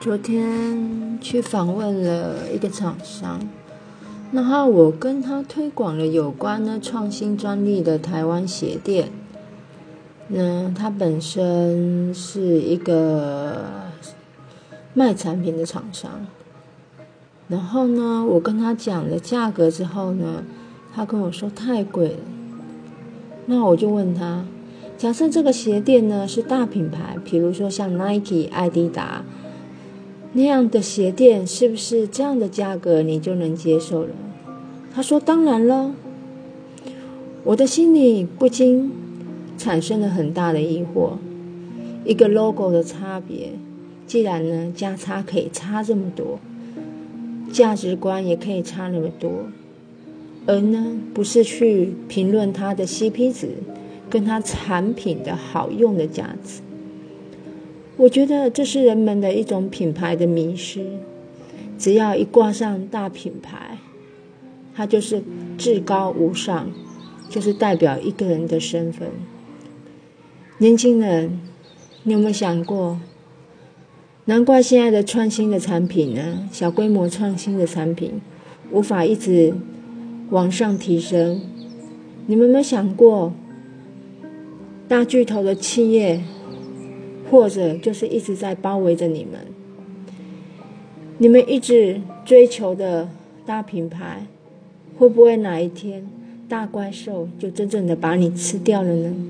昨天去访问了一个厂商，然后我跟他推广了有关呢创新专利的台湾鞋店。那他本身是一个卖产品的厂商，然后呢，我跟他讲了价格之后呢，他跟我说太贵了。那我就问他，假设这个鞋店呢是大品牌，比如说像 Nike、艾迪达。那样的鞋垫是不是这样的价格你就能接受了？他说：“当然了。”我的心里不禁产生了很大的疑惑：一个 logo 的差别，既然呢价差可以差这么多，价值观也可以差那么多，而呢不是去评论它的 CP 值跟它产品的好用的价值。我觉得这是人们的一种品牌的迷失。只要一挂上大品牌，它就是至高无上，就是代表一个人的身份。年轻人，你有没有想过？难怪现在的创新的产品呢，小规模创新的产品无法一直往上提升。你们有没有想过，大巨头的企业？或者就是一直在包围着你们，你们一直追求的大品牌，会不会哪一天大怪兽就真正的把你吃掉了呢？